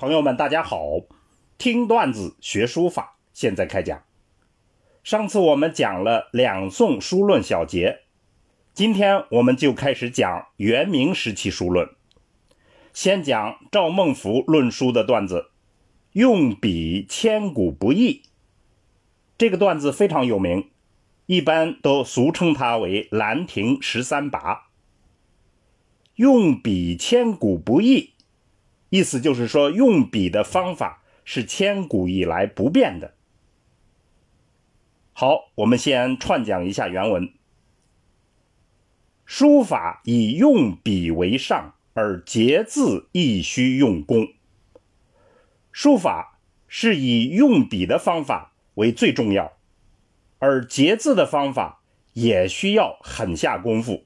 朋友们，大家好！听段子学书法，现在开讲。上次我们讲了两宋书论小结，今天我们就开始讲元明时期书论。先讲赵孟頫论书的段子，用笔千古不易。这个段子非常有名，一般都俗称它为《兰亭十三拔》。用笔千古不易。意思就是说，用笔的方法是千古以来不变的。好，我们先串讲一下原文：书法以用笔为上，而结字亦须用功。书法是以用笔的方法为最重要，而结字的方法也需要狠下功夫。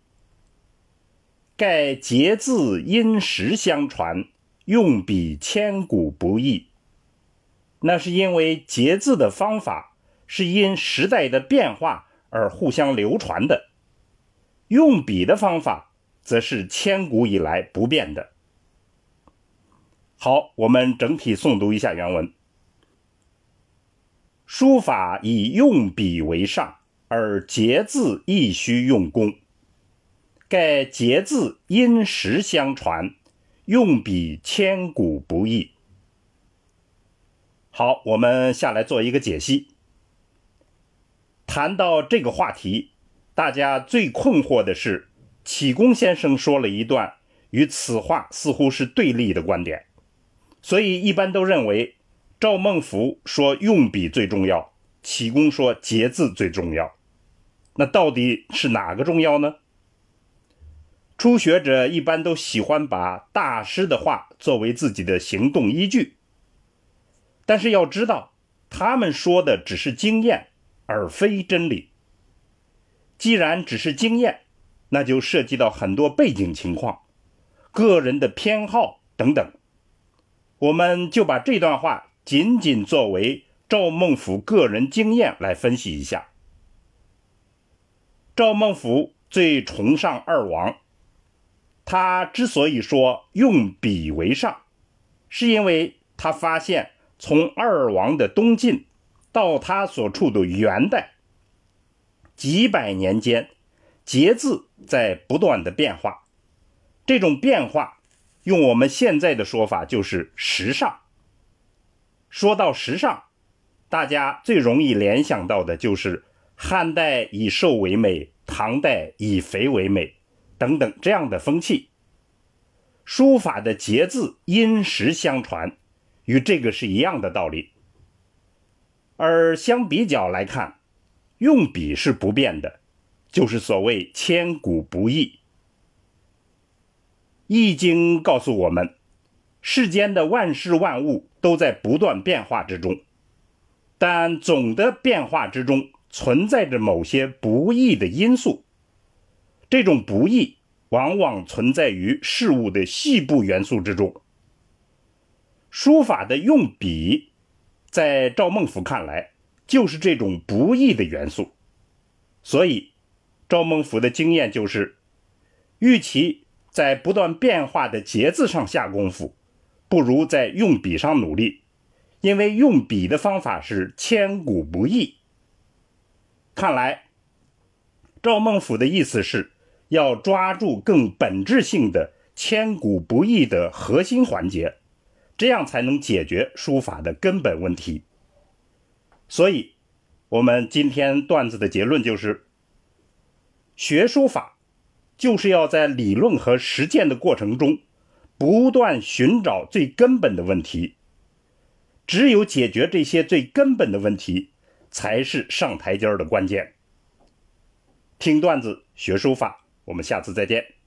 盖结字因时相传。用笔千古不易，那是因为结字的方法是因时代的变化而互相流传的，用笔的方法则是千古以来不变的。好，我们整体诵读一下原文：书法以用笔为上，而结字亦须用功。盖结字因时相传。用笔千古不易。好，我们下来做一个解析。谈到这个话题，大家最困惑的是，启功先生说了一段与此话似乎是对立的观点，所以一般都认为赵孟頫说用笔最重要，启功说结字最重要。那到底是哪个重要呢？初学者一般都喜欢把大师的话作为自己的行动依据，但是要知道，他们说的只是经验，而非真理。既然只是经验，那就涉及到很多背景情况、个人的偏好等等。我们就把这段话仅仅作为赵孟頫个人经验来分析一下。赵孟頫最崇尚二王。他之所以说用笔为上，是因为他发现从二王的东晋到他所处的元代，几百年间，节字在不断的变化。这种变化，用我们现在的说法就是时尚。说到时尚，大家最容易联想到的就是汉代以瘦为美，唐代以肥为美。等等这样的风气，书法的节字因时相传，与这个是一样的道理。而相比较来看，用笔是不变的，就是所谓千古不易。《易经》告诉我们，世间的万事万物都在不断变化之中，但总的变化之中存在着某些不易的因素。这种不易往往存在于事物的细部元素之中。书法的用笔，在赵孟頫看来，就是这种不易的元素。所以，赵孟頫的经验就是，与其在不断变化的节字上下功夫，不如在用笔上努力，因为用笔的方法是千古不易。看来，赵孟頫的意思是。要抓住更本质性的、千古不易的核心环节，这样才能解决书法的根本问题。所以，我们今天段子的结论就是：学书法就是要在理论和实践的过程中，不断寻找最根本的问题。只有解决这些最根本的问题，才是上台阶的关键。听段子学书法。我们下次再见。